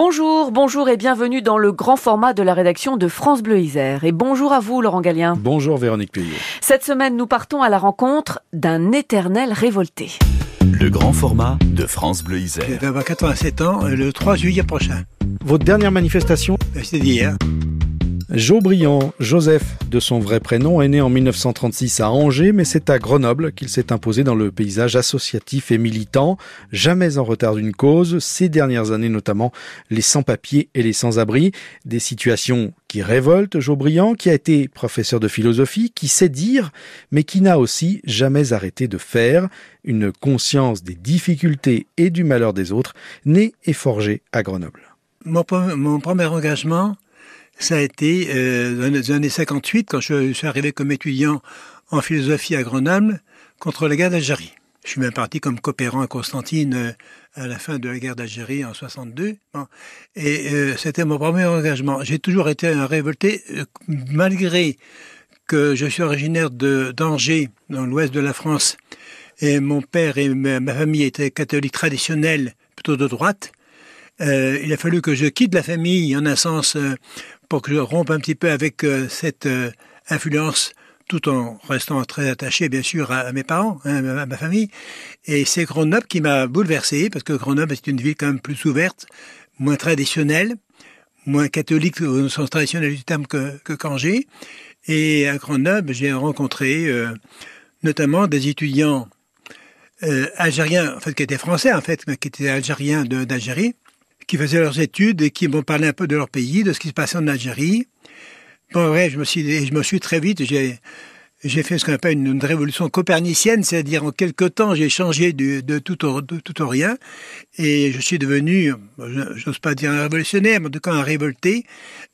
Bonjour, bonjour et bienvenue dans le grand format de la rédaction de France Bleu Isère. Et bonjour à vous, Laurent Gallien. Bonjour, Véronique Puyot. Cette semaine, nous partons à la rencontre d'un éternel révolté. Le grand format de France Bleu Isère. Je vais avoir 87 ans euh, le 3 juillet prochain. Votre dernière manifestation Euh, C'était hier. Jobriand, Joseph, de son vrai prénom, est né en 1936 à Angers, mais c'est à Grenoble qu'il s'est imposé dans le paysage associatif et militant, jamais en retard d'une cause, ces dernières années notamment les sans-papiers et les sans-abri, des situations qui révoltent Jobriand, qui a été professeur de philosophie, qui sait dire, mais qui n'a aussi jamais arrêté de faire, une conscience des difficultés et du malheur des autres, née et forgée à Grenoble. Mon premier engagement, ça a été euh, dans les années 58, quand je suis arrivé comme étudiant en philosophie à Grenoble, contre la guerre d'Algérie. Je suis même parti comme coopérant à Constantine euh, à la fin de la guerre d'Algérie en 62. Bon. Et euh, c'était mon premier engagement. J'ai toujours été un révolté, euh, malgré que je suis originaire de d'Angers, dans l'ouest de la France, et mon père et ma ma famille étaient catholiques traditionnels, plutôt de droite. Euh, il a fallu que je quitte la famille, en un sens, euh, pour que je rompe un petit peu avec euh, cette euh, influence, tout en restant très attaché, bien sûr, à, mes parents, hein, à, ma famille. Et c'est Grenoble qui m'a bouleversé, parce que Grenoble est une ville quand même plus ouverte, moins traditionnelle, moins catholique au sens traditionnel du terme que, que qu'Angers. Et à Grenoble, j'ai rencontré euh, notamment des étudiants algériens, en fait, qui étaient français, en fait, mais qui étaient algériens d'Algérie, qui faisaient leurs études et qui m'ont parlé un peu de leur pays, de ce qui se passait en Algérie. Bon, ouais, je me suis, je me suis très vite, j'ai, j'ai fait ce qu'on appelle une, révolution copernicienne, c'est-à-dire en quelque temps, j'ai changé de, tout au, rien, et je suis devenu, je- j'ose pas dire un révolutionnaire, mais en tout cas un révolté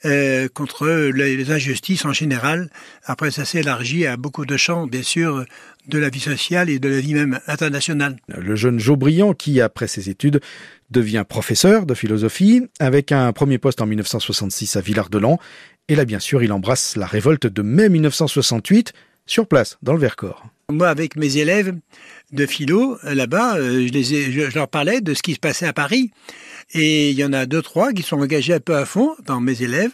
euh, contre les, les injustices en général. Après, ça s'est élargi à beaucoup de champs, bien sûr, de la vie sociale et de la vie même internationale. le jeune Jobriand qui, après ses études, devient professeur de philosophie, avec un premier poste en 1966 à Villard-de-Lans. Et là, bien sûr, il embrasse la révolte de mai 1968, sur place, dans le Vercors. Moi, avec mes élèves de philo, euh, là-bas, euh, je, leur parlais de ce qui se passait à Paris. Et il y en a deux, trois qui sont engagés un peu à fond dans mes élèves.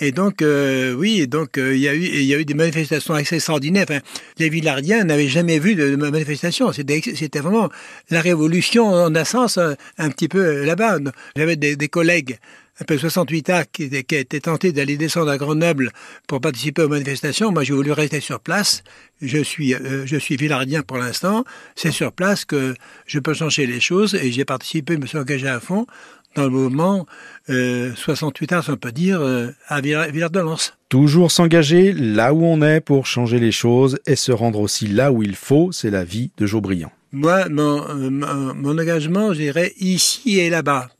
Et donc, euh, oui, donc euh, il y a eu, y a eu des manifestations extraordinaires. Enfin, les Villardiens n'avaient jamais vu de, de manifestation. C'était, vraiment la révolution en un sens euh, un petit peu là-bas. J'avais des, collègues un peu 68 a qui, étaient- qui tentés d'aller descendre à Grenoble pour participer aux manifestations. Moi, j'ai voulu rester sur place. Je suis, je suis villardien pour l'instant. C'est sur place que je peux changer les choses et j'ai participé, me suis engagé à fond dans le mouvement euh, 68 ars, on peut dire, euh, à Villard- Villard-de-Lans. Toujours s'engager là où on est pour changer les choses et se rendre aussi là où il faut, c'est la vie de Jobriand. Moi, mon, euh, mon, mon engagement, je dirais, ici et là-bas.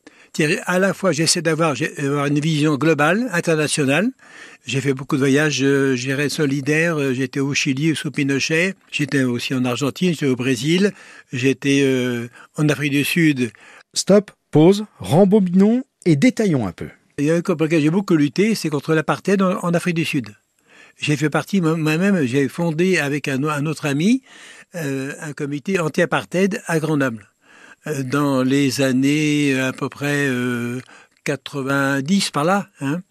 À la fois, j'essaie d'avoir une vision globale, internationale. J'ai fait beaucoup de voyages, euh, solidaires. Euh, J'étais au Chili, sous Pinochet. J'étais aussi en Argentine, j'étais au Brésil. J'étais euh, en Afrique du Sud. Stop, pause, et détaillons un peu. Il y a un contre j'ai beaucoup lutté, c'est contre l'apartheid en, Afrique du Sud. J'ai fait partie, moi- moi-même, j'ai fondé avec un, autre ami euh, un comité anti-apartheid à Grenoble. Euh, dans les années euh, à peu près euh, 90 par là. Hein.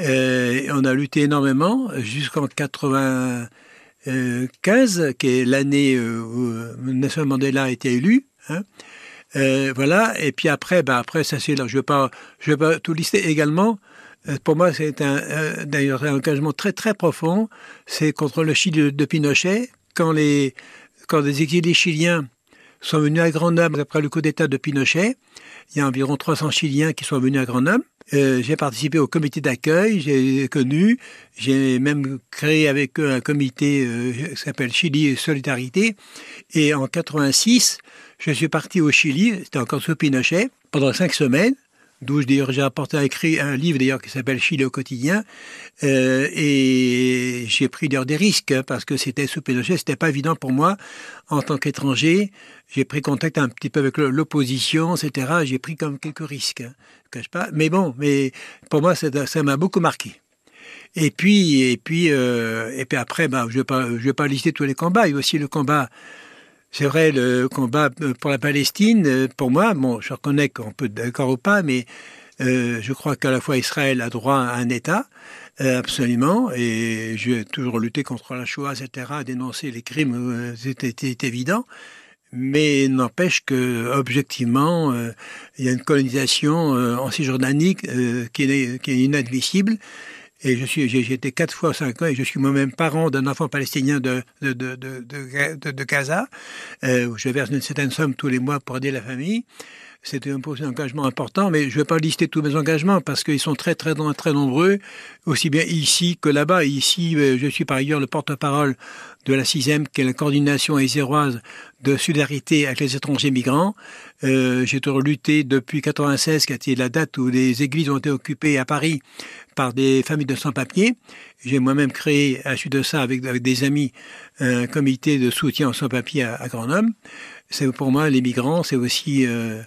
Euh, on a lutté énormément jusqu'en 95, qui est l'année euh, où euh, Nelson Mandela a été élu. Hein. Euh, voilà. Et puis après, bah après ça c'est là. Je vais pas, je vais pas tout lister également. Euh, Pour moi, c'est un, euh, d'ailleurs un engagement très très profond. C'est contre le Chili de, de Pinochet. Quand les, quand des exilés chiliens sont venus à Grenoble après le coup d'État de Pinochet, il y a environ 300 Chiliens qui sont venus à Grenoble. Euh, j'ai participé au comité d'accueil, j'ai connu, j'ai même créé avec eux un comité euh, qui s'appelle Chili Solidarité. Et en 86, je suis parti au Chili, c'était encore sous Pinochet, pendant cinq semaines, d'où d'ailleurs j'ai apporté un, écrit, un livre d'ailleurs qui s'appelle Chili au quotidien. Euh, et j'ai pris d'ailleurs des risques hein, parce que c'était sous Pinochet, c'était pas évident pour moi en tant qu'étranger. J'ai pris contact un petit peu avec l'opposition, etc. J'ai pris comme quelques risques, hein, cache pas. Mais bon, mais pour moi ça m'a beaucoup marqué. Et puis et puis euh, et puis après, ben je je vais pas lister tous les combats. Il y a aussi le combat c'est vrai, le combat pour la Palestine, euh, pour moi, bon, je reconnais qu'on peut être d'accord ou pas, mais je crois qu'à la fois Israël a droit à un État, absolument, et j'ai toujours lutté contre la Shoah, etc., dénoncer les crimes, c'était évident. Mais n'empêche que objectivement, il y a une colonisation en Cisjordanie qui, est, qui est inadmissible et je suis, j'ai été quatre fois cinq ans et je suis moi-même parent d'un enfant palestinien de, de, de, de, de, Gaza, euh, où je verse une certaine somme tous les mois pour aider la famille. C'était un, engagement important, mais je ne vais pas lister tous mes engagements parce qu'ils sont très, très, très nombreux, aussi bien ici que là-bas. Ici, euh, je suis par ailleurs le porte-parole de la sixième, qui est la coordination iséroise de solidarité avec les étrangers migrants. Euh, j'ai toujours lutté depuis 96, qui a été la date où les églises ont été occupées à Paris par des familles de sans-papiers. J'ai moi-même créé, à suite de ça, avec, avec, des amis, un comité de soutien aux sans-papiers à, à Grenoble. C'est pour moi les migrants, c'est aussi euh,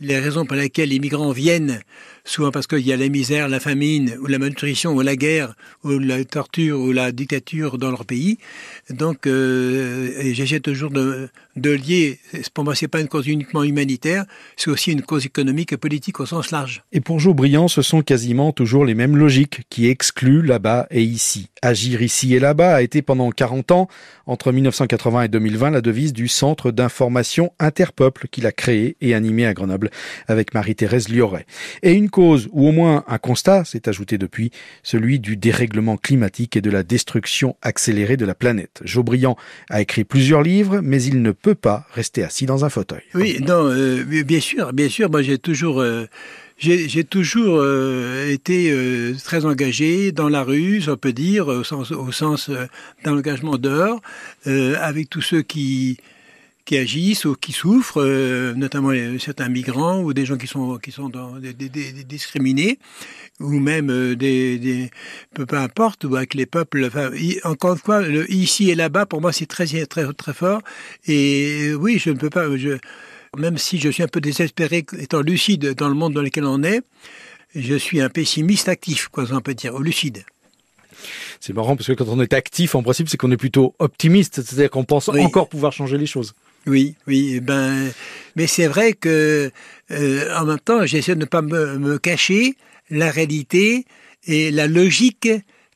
les raisons pour lesquelles les migrants viennent, souvent parce qu'il y a la misère, la famine, ou la malnutrition, ou la guerre, ou la torture, ou la dictature dans leur pays. Donc, euh, j'essaie toujours de, lier. Pour moi, c'est pas une cause uniquement humanitaire, c'est aussi une cause économique et politique au sens large. Et pour Jo Briand, ce sont quasiment toujours les mêmes logiques qui excluent là-bas et ici. Agir ici et là-bas a été pendant 40 ans, entre 1980 et 2020, la devise du Centre d'information interpeuple qu'il a créé et animé à Grenoble avec Marie-Thérèse Lioret. Et une cause, ou au moins un constat, s'est ajouté depuis, celui du dérèglement climatique et de la destruction accélérée de la planète. Jo Briand a écrit plusieurs livres, mais il ne peut pas rester assis dans un fauteuil. Oui, non, euh, bien sûr, bien sûr. Moi, j'ai toujours, euh, j'ai toujours euh, été euh, très engagé dans la rue, on peut dire, au sens, au sens euh, d'un engagement dehors, avec tous ceux qui qui agissent ou qui souffrent, notamment certains migrants ou des gens qui sont qui sont dans, des, des, des discriminés ou même des, des peu, importe ou avec les peuples enfin, encore une fois le ici et là-bas pour moi c'est très très très fort et oui je ne peux pas je même si je suis un peu désespéré étant lucide dans le monde dans lequel on est, je suis un pessimiste actif, quoi, on peut dire, ou lucide. C'est marrant parce que quand on est actif, en principe, c'est qu'on est plutôt optimiste, c'est-à-dire qu'on pense oui. encore pouvoir changer les choses. Oui, oui, eh ben, mais c'est vrai que euh, en même temps, j'essaie de ne pas me, me, cacher la réalité et la logique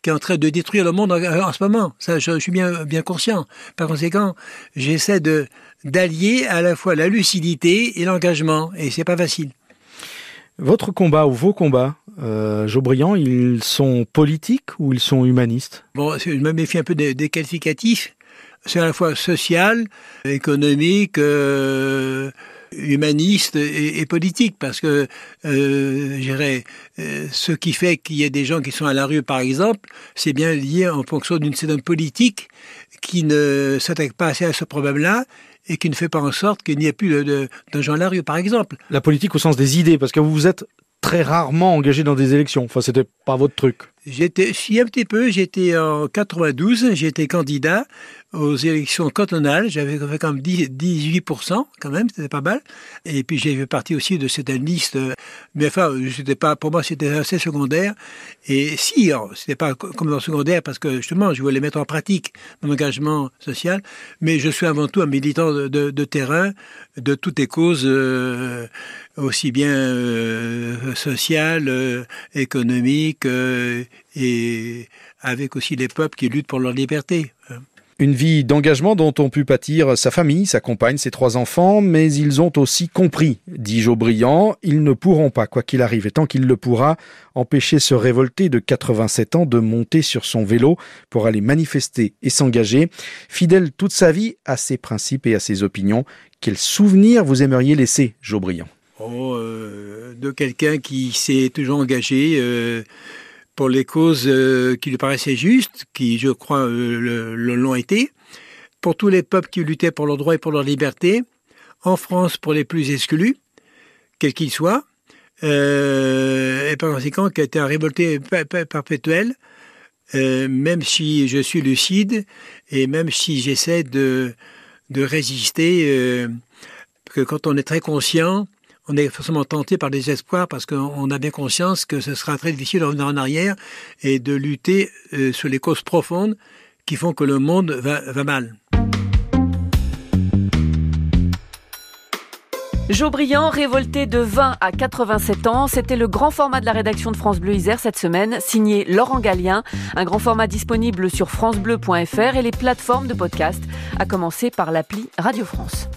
qui est en train de détruire le monde en, en ce moment. Ça, je, je, suis bien, bien conscient. Par conséquent, j'essaie de d'allier à la fois la lucidité et l'engagement, et c'est pas facile. Votre combat ou vos combats, euh, Jobriand, ils sont politiques ou ils sont humanistes? Bon, je me méfie un peu des, des qualificatifs. C'est à la fois social, économique, euh, humaniste et, politique, parce que, euh, euh, ce qui fait qu'il y ait des gens qui sont à la rue, par exemple, c'est bien lié en fonction d'une certaine politique qui ne s'attaque pas assez à ce problème-là et qui ne fait pas en sorte qu'il n'y ait plus de, de, de gens à la rue, par exemple. La politique au sens des idées, parce que vous vous êtes très rarement engagé dans des élections. Enfin, c'était pas votre truc. J'étais, si un petit peu, j'étais en 92, j'étais candidat aux élections cantonales. J'avais fait comme 10, 18%, quand même, c'était pas mal. Et puis j'ai fait partie aussi de cette liste. Mais enfin, c'était pas, pour moi, c'était assez secondaire. Et si, c'était pas comme dans le secondaire, parce que justement, je voulais mettre en pratique mon engagement social. Mais je suis avant tout un militant de, terrain, de toutes les causes, euh, aussi bien euh, sociales, euh, économiques, euh, et avec aussi les peuples qui luttent pour leur liberté. Une vie d'engagement dont ont pu pâtir sa famille, sa compagne, ses trois enfants, mais ils ont aussi compris, dit Joe Briand, ils ne pourront pas, quoi qu'il arrive, et tant qu'il le pourra, empêcher ce révolté de 87 ans de monter sur son vélo pour aller manifester et s'engager, fidèle toute sa vie à ses principes et à ses opinions. Quel souvenir vous aimeriez laisser, Joe Briand? Oh, euh, De quelqu'un qui s'est toujours engagé. Euh pour les causes euh, qui lui paraissaient justes, qui, je crois, euh, l'ont été, pour tous les peuples qui luttaient pour leurs droits et pour leur liberté, en France pour les plus exclus, quels qu'ils soient, euh, et par conséquent qui a été un révolté perpétuel, euh, même si je suis lucide et même si j'essaie de, de résister, euh, que quand on est très conscient, on est forcément tenté par des espoirs parce qu'on a bien conscience que ce sera très difficile de revenir en arrière et de lutter euh, sur les causes profondes qui font que le monde va, va mal. Jo Briand, révolté de 20 à 87 ans, c'était le grand format de la rédaction de France Bleu Isère cette semaine, signé Laurent Gallien, un grand format disponible sur francebleu.fr et les plateformes de podcast, à commencer par l'appli Radio France.